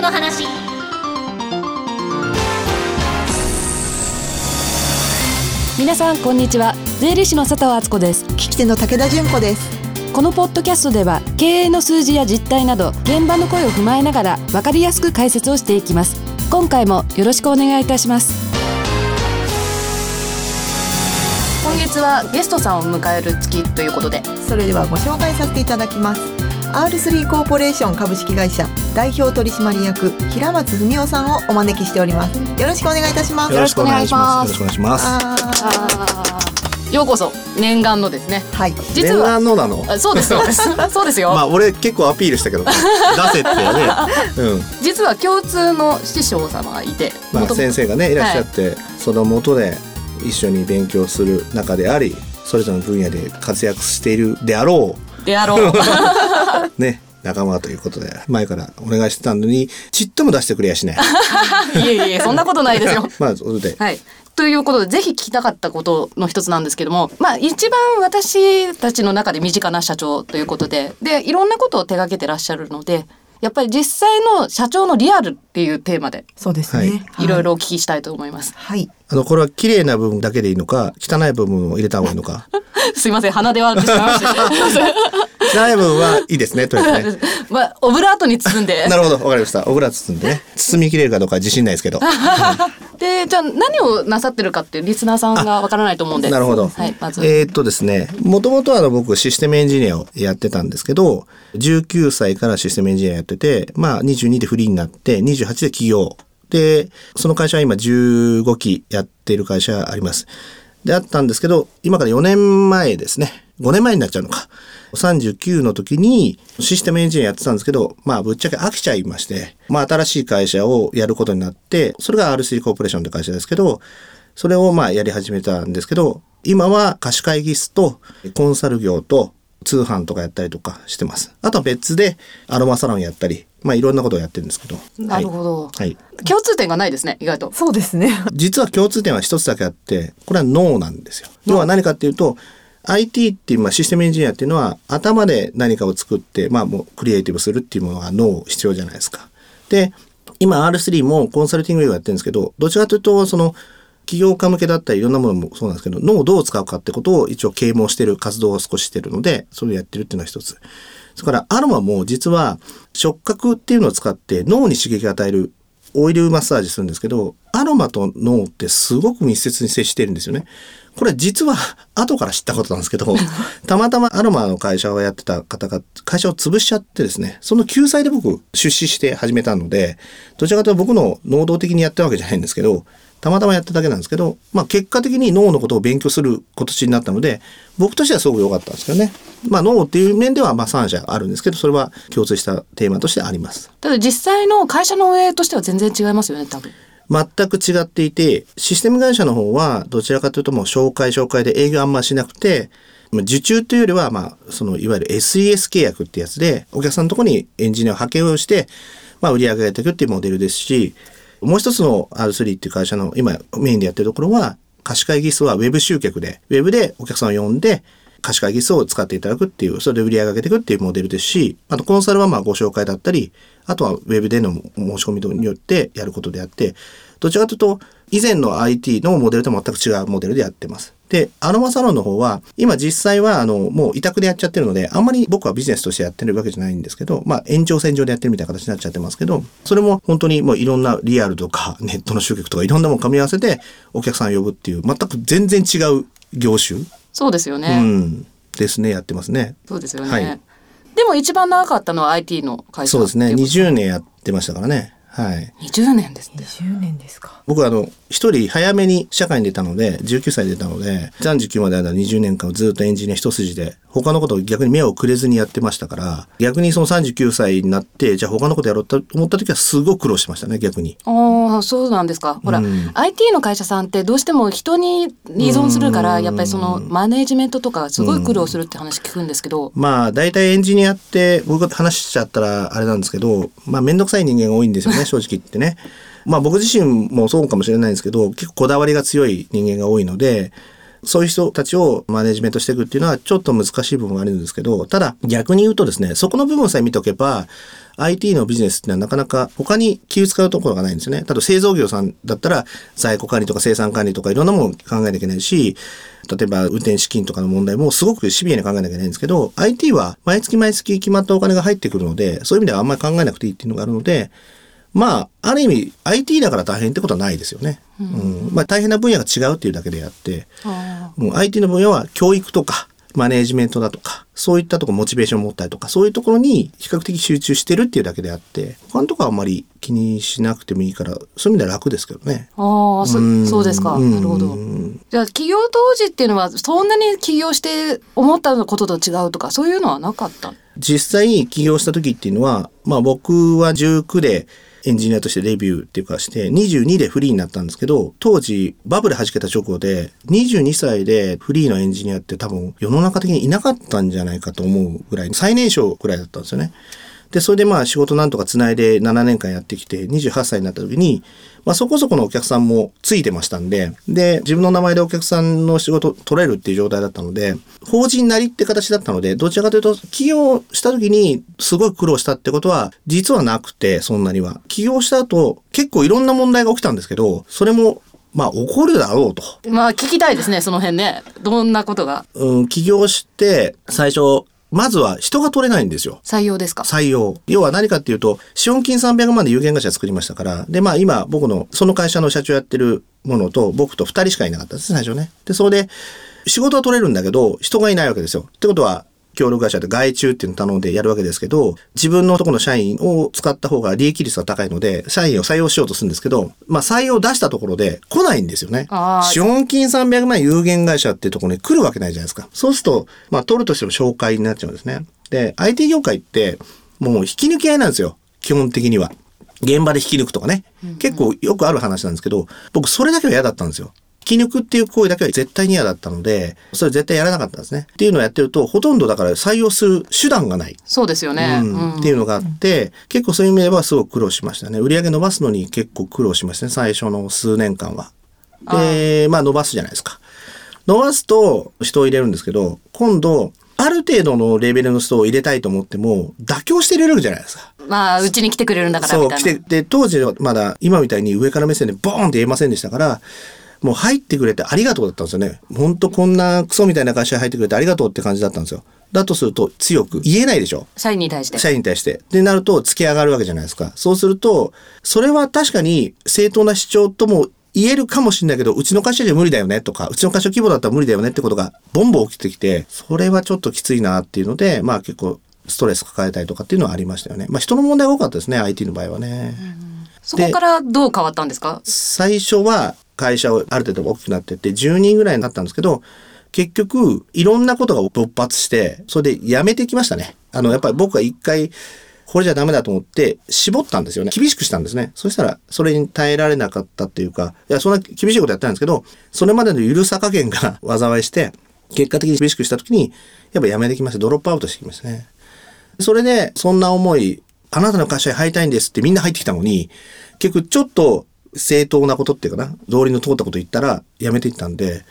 の話。皆さんこんにちは。税理士の佐藤敦子です。聞き手の武田純子です。このポッドキャストでは経営の数字や実態など現場の声を踏まえながら分かりやすく解説をしていきます。今回もよろしくお願いいたします。今月はゲストさんを迎える月ということで。それではご紹介させていただきます R3 コーポレーション株式会社代表取締役平松文夫さんをお招きしております。よろしくお願いいたします。よろしくお願いします。よろしくお願いします。あようこそ念願のですね。ーはい。実は念願のなの？あそうですそうです。そうですよ、まあ俺結構アピールしたけど出せってね。うん。実は共通の師匠様がいてまあ先生がねい。らっしゃって、その元で一緒に勉強する中であり、それぞれの分野で活躍しているであろであろうう ね。仲間ということで前からお願いしてたのにちっとも出してくれやしね いえいえそんなことないですよ まあそれではい。ということでぜひ聞きたかったことの一つなんですけども、まあ一番私たちの中で身近な社長ということで、でいろんなことを手掛けてらっしゃるので、やっぱり実際の社長のリアルっていうテーマでそうですはい。ね、い。ろいろお聞きしたいと思います。はい。あのこれは綺麗な部分だけでいいのか汚い部分を入れた方がいいのか。すいません。鼻で笑ってしまいました。汚い部分はいいですねとりあえずね まあオブラートに包んで。なるほどわかりましたオブラート包んでね包み切れるかどうかは自信ないですけど でじゃあ何をなさってるかってリスナーさんがわからないと思うんで。なるほど。はいまず。えーっとですね、もともとはあの僕システムエンジニアをやってたんですけど、19歳からシステムエンジニアやってて、まあ22でフリーになって、28で起業。で、その会社は今15期やってる会社あります。で、あったんですけど、今から4年前ですね。5年前になっちゃうのか。39の時にシステムエンジニアやってたんですけど、まあぶっちゃけ飽きちゃいまして、まあ新しい会社をやることになって、それが R3 コーポレーションって会社ですけど、それをまあやり始めたんですけど、今は貸し会議室とコンサル業と通販とかやったりとかしてます。あとは別でアロマサロンやったり、まあいろんなことをやってるんですけど。なるほど。はい。はい。共通点がないですね意外と。そうですね実は共通点は一つだけあって、これは脳なんですよ。要は何かっていうと、IT っていう、まあ、システムエンジニアっていうのは頭で何かを作って、まあもうクリエイティブするっていうものが脳必要じゃないですか。で、今 R3 もコンサルティング業やってるんですけど、どちらかというと、その、起業家向けだったりいろんなものもそうなんですけど、脳をどう使うかってことを一応啓蒙してる活動を少ししてるので、それをやってるっていうのは一つ。それからアロマも実は触覚っていうのを使って脳に刺激を与えるオイルマッサージするんですけど、アロマと脳ってすごく密接に接してるんですよね。これ実は 後から知ったことなんですけど、たまたまアロマの会社をやってた方が会社を潰しちゃってですね、その救済で僕出資して始めたので、どちらかというと僕の能動的にやったわけじゃないんですけど、たまたまやっただけなんですけど、まあ結果的に脳のことを勉強する今年になったので、僕としてはすごく良かったんですけどね。まあ脳っていう面ではまあ3社あるんですけど、それは共通したテーマとしてあります。ただ実際の会社の運営としては全然違いますよね多分。全く違っていて、システム会社の方はどちらかというともう紹介紹介で営業あんましなくて、受注というよりは、まあ、そのいわゆる SES 契約ってやつで、お客さんのところにエンジニアを派遣をして、まあ、売り上げがていくっていうモデルですし、もう一つの R3 っていう会社の今メインでやってるところは、貸し会議室はウェブ集客で、ウェブでお客さんを呼んで、貸し会議室を使っていただくっていう、それで売り上げ上げていくっていうモデルですし、あとコンサルはまあご紹介だったり、あとはウェブでの申し込みによってやることであって、どちらかというと、以前の IT のモデルと全く違うモデルでやってます。で、アロマサロンの方は、今実際は、あの、もう委託でやっちゃってるので、あんまり僕はビジネスとしてやってるわけじゃないんですけど、まあ、延長線上でやってるみたいな形になっちゃってますけど、それも本当にもういろんなリアルとか、ネットの集客とかいろんなものを組み合わせて、お客さんを呼ぶっていう、全く全然違う業種、そうですようね。ん、ですね、やってますね。そうですよね。はいでも一番長かったのは IT の会社そうですね、ってい20年やってましたからね。はい。20年ですって。20年ですか僕はあの、一人早めに社会に出たので、19歳で出たので、39まである20年間ずっとエンジニア一筋で、他のことを逆に目をくれずにやってましたから、逆にその39歳になって、じゃあ他のことやろうと思った時はすごく苦労してましたね、逆に。ああ、そうなんですか。ほら、うん IT の会社さんってどうしても人に依存するから、うんやっぱりそのマネージメントとかすごい苦労するって話聞くんですけど、まあ、大体エンジニアって、僕が話しちゃったらあれなんですけど、まあ、めんどくさい人間が多いんですよね、正直言ってね。まあ、僕自身もそうかもしれないんですけど、結構こだわりが強い人間が多いので、そういう人たちをマネジメントしていくっていうのはちょっと難しい部分があるんですけど、ただ逆に言うとですね、そこの部分さえ見ておけば、IT のビジネスっていうのはなかなか他に気を使うところがないんですよね。例えば製造業さんだったら在庫管理とか生産管理とかいろんなものを考えなきゃいけないし、例えば運転資金とかの問題もすごくシビアに考えなきゃいけないんですけど、IT は毎月毎月決まったお金が入ってくるので、そういう意味ではあんまり考えなくていいっていうのがあるので、まあ、ある意味 IT だから大変ってことはないですよね。うん、まあ大変な分野が違うっていうだけであって、もう IT の分野は教育とかマネージメントだとか、そういったとこモチベーションを持ったりとか、そういうところに比較的集中してるっていうだけであって、他のとこはあんまり気にしなくてもいいから、そういう意味では楽ですけどね。ああ、そそうですか。なるほど。じゃあ企業当時っていうのはそんなに起業して思ったことと違うとか、そういうのはなかった実際起業した時っていうのは、まあ僕は19でエンジニアとしてデビューっていうかして22でフリーになったんですけど当時バブル弾けた直後で22歳でフリーのエンジニアって多分世の中的にいなかったんじゃないかと思うぐらい最年少ぐらいだったんですよね。で、それでまあ仕事なんとかつないで7年間やってきて、28歳になった時に、まあそこそこのお客さんもついてましたんで、で、自分の名前でお客さんの仕事取れるっていう状態だったので、法人なりって形だったので、どちらかというと、起業した時にすごい苦労したってことは、実はなくて、そんなには。起業した後、結構いろんな問題が起きたんですけど、それもまあ怒るだろうと。まあ聞きたいですね、その辺ね。どんなことが？うん、起業して、最初、まずは人が取れないんですよ。採用ですか？採用。要は何かっていうと、資本金300万で有限会社作りましたから、で、まあ今僕の、その会社の社長やってるものと、僕と2人しかいなかったです、最初ね。で、それで、仕事は取れるんだけど、人がいないわけですよ。ってことは、協力会社で外注っていうのを頼んでやるわけですけど、自分のところの社員を使った方が利益率が高いので、社員を採用しようとするんですけど、まあ採用出したところで来ないんですよね。資本金300万有限会社っていうところに来るわけないじゃないですか。そうすると、まあ取るとしても紹介になっちゃうんですね。で、IT 業界ってもう引き抜き合いなんですよ。基本的には。現場で引き抜くとかね。結構よくある話なんですけど、僕それだけは嫌だったんですよ。き抜くっていう行為だけは絶対に嫌だったので、それ絶対やらなかったんですね。っていうのをやってると、ほとんどだから採用する手段がない。そうですよね。うん、っていうのがあって、結構そういう意味ではすごく苦労しましたね。売り上げ伸ばすのに結構苦労しましたね、最初の数年間は。で、まあ伸ばすじゃないですか。伸ばすと人を入れるんですけど、今度、ある程度のレベルの人を入れたいと思っても、妥協して入れるじゃないですか。まあ、うちに来てくれるんだからそう、来て、で、当時はまだ今みたいに上から目線でボーンって言えませんでしたから、もう入ってくれてありがとうだったんですよね。ほんとこんなクソみたいな会社に入ってくれてありがとうって感じだったんですよ。だとすると強く言えないでしょ社員に対して。社員に対して。でなると突き上がるわけじゃないですか。そうすると、それは確かに正当な主張とも言えるかもしれないけど、うちの会社じゃ無理だよねとか、うちの会社規模だったら無理だよねってことがボンボン起きてきて、それはちょっときついなっていうので、まあ結構ストレス抱えたりとかっていうのはありましたよね。まあ人の問題が多かったですね、IT の場合はね。そこからどう変わったんですか？最初は会社をある程度大きくなってって10人ぐらいになったんですけど、結局、いろんなことが勃発して、それでやめてきましたね。あの、やっぱり僕は一回、これじゃダメだと思って、絞ったんですよね。厳しくしたんですね。そしたら、それに耐えられなかったっていうか、いや、そんな厳しいことやったんですけど、それまでの緩さ加減が 災いして、結果的に厳しくした時に、やっぱやめてきました。ドロップアウトしてきましたね。それで、そんな思い、あなたの会社に入りたいんですってみんな入ってきたのに、結局ちょっと正当なことっていうかな、道理の通ったこと言ったらやめていったんで、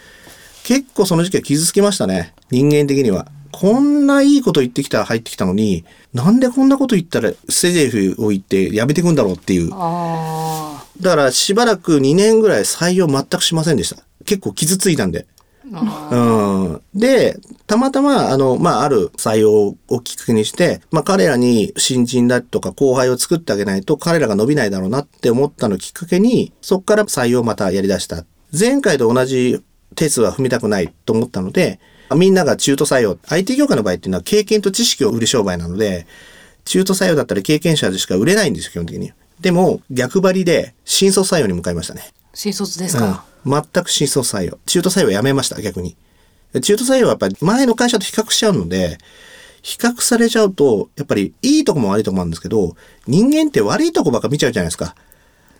結構その時期は傷つきましたね。人間的には。こんないいこと言ってきたら入ってきたのに、なんでこんなこと言ったらセゼフを言ってやめていくんだろうっていう。だからしばらく2年ぐらい採用全くしませんでした。結構傷ついたんで。うん、で、たまたま、あの、まあ、ある採用をきっかけにして、まあ、彼らに新人だとか後輩を作ってあげないと彼らが伸びないだろうなって思ったのをきっかけに、そこから採用をまたやり出した。前回と同じ手数は踏みたくないと思ったので、みんなが中途採用、IT 業界の場合っていうのは経験と知識を売る商売なので、中途採用だったら経験者でしか売れないんですよ、基本的に。でも、逆張りで新卒採用に向かいましたね。新卒ですか、うん、全く新卒採用。中途採用やめました、逆に。中途採用はやっぱり前の会社と比較しちゃうので、比較されちゃうと、やっぱりいいとこも悪いとこもあるんですけど、人間って悪いとこばっか見ちゃうじゃないですか。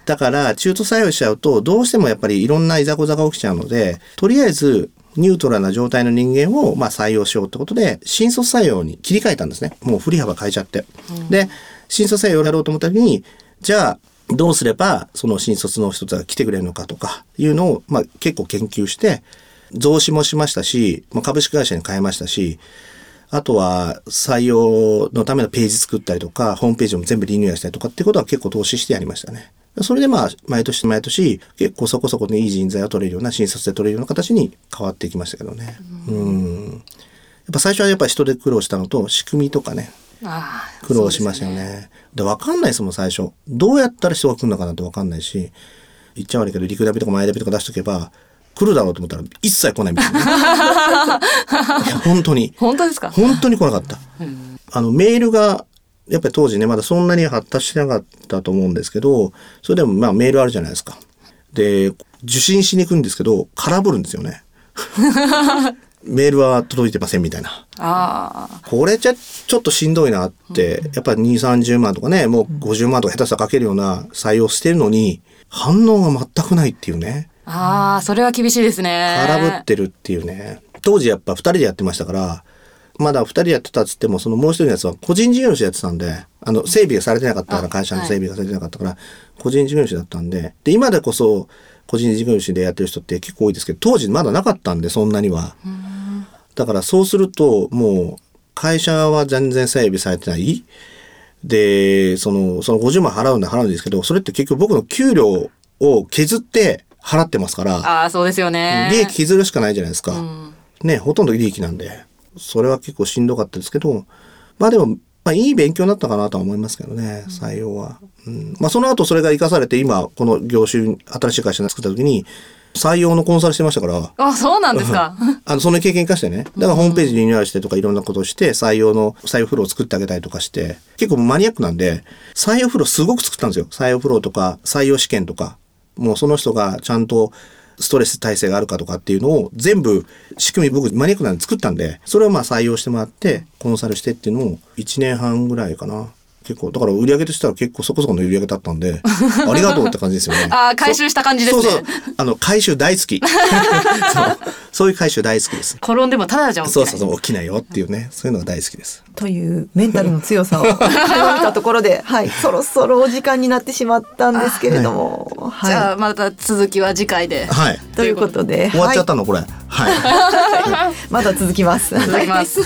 だから中途採用しちゃうと、どうしてもやっぱりいろんないざこざが起きちゃうので、とりあえずニュートラルな状態の人間をまあ採用しようってことで、新卒採用に切り替えたんですね。もう振り幅変えちゃって。うん、で、新卒採用をやろうと思った時に、じゃあ、どうすればその新卒の人たちが来てくれるのかとかいうのを、まあ、結構研究して増資もしましたし、まあ、株式会社に変えましたし、あとは採用のためのページ作ったりとか、ホームページも全部リニューアルしたりとかっていうことは結構投資してやりましたね。それでまあ、毎年毎年、結構そこそこでいい人材を取れるような、新卒で取れるような形に変わっていきましたけどね。うん。やっぱ最初はやっぱ人で苦労したのと、仕組みとかね、苦労しましたよね。で、わかんないですもん、最初。どうやったら人が来るのかなってわかんないし、言っちゃ悪いけど、陸ダビとか前ダビとか出しとけば、来るだろうと思ったら一切来ないみたいな。いや本当に。本当ですか？本当に来なかった。あの、メールが、やっぱり当時ね、まだそんなに発達してなかったと思うんですけど、それでもまあメールあるじゃないですか。で、受信しに行くんですけど、空振るんですよね。メールは届いてませんみたいな。これじゃちょっとしんどいなって、やっぱり2、30万とかね、もう50万とか下手したらかけるような採用してるのに、反応が全くないっていうね。ああそれは厳しいですね。空振ってるっていうね。当時やっぱ2人でやってましたから、まだ2人でやってたっつっても、そのもう一人のやつは個人事業主やってたんで、あの、整備がされてなかったから、あ会社のはい整備がされてなかったから、個人事業主だったんで、で、今でこそ、個人事業主でやってる人って結構多いですけど、当時まだなかったんで、そんなには。だからそうすると、もう、会社は全然整備されてない。で、その、その50万払うんで払うんですけど、それって結局僕の給料を削って払ってますから、ああそうですよね利益削るしかないじゃないですか。うんね、ほとんど利益なんで、それは結構しんどかったですけど、まあでも、まあいい勉強になったかなとは思いますけどね、採用は。うん、まあその後それが活かされて、今、この業種、新しい会社を作った時に、採用のコンサルしてましたから、あそうなんですかあの、その経験生かしてね。だからホームページリニューアルしてとかいろんなことをして、採用の、採用フローを作ってあげたりとかして、結構マニアックなんで、採用フローすごく作ったんですよ。採用フローとか、採用試験とか。もうその人がちゃんとストレス耐性があるかとかっていうのを全部仕組み僕マニアックなんで作ったんで、それをまあ採用してもらって、コンサルしてっていうのを1年半ぐらいかな。結構、だから売り上げとしては結構そこそこの売り上げだったんで、ありがとうって感じですよね。ああ回収した感じですねそうそう。あの、回収大好き。そうそういう回収大好きです。転んでもただじゃ起きないそうそうそう、起きないよっていうね、そういうのが大好きです。というメンタルの強さを見たところで、はい、そろそろお時間になってしまったんですけれども、じゃはあまた続きは次回ではい。い、ということで、終わっちゃったはの、これ。はい。い、まだ続きます。続きます。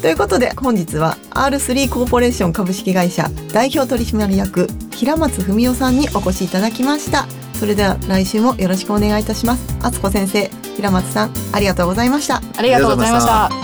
ということで本日は R3 コーポレーション株式会社代表取締役平松文夫さんにお越しいただきました。それでは来週もよろしくお願いいたします。敦子先生平松さんありがとうございました。ありがとうございました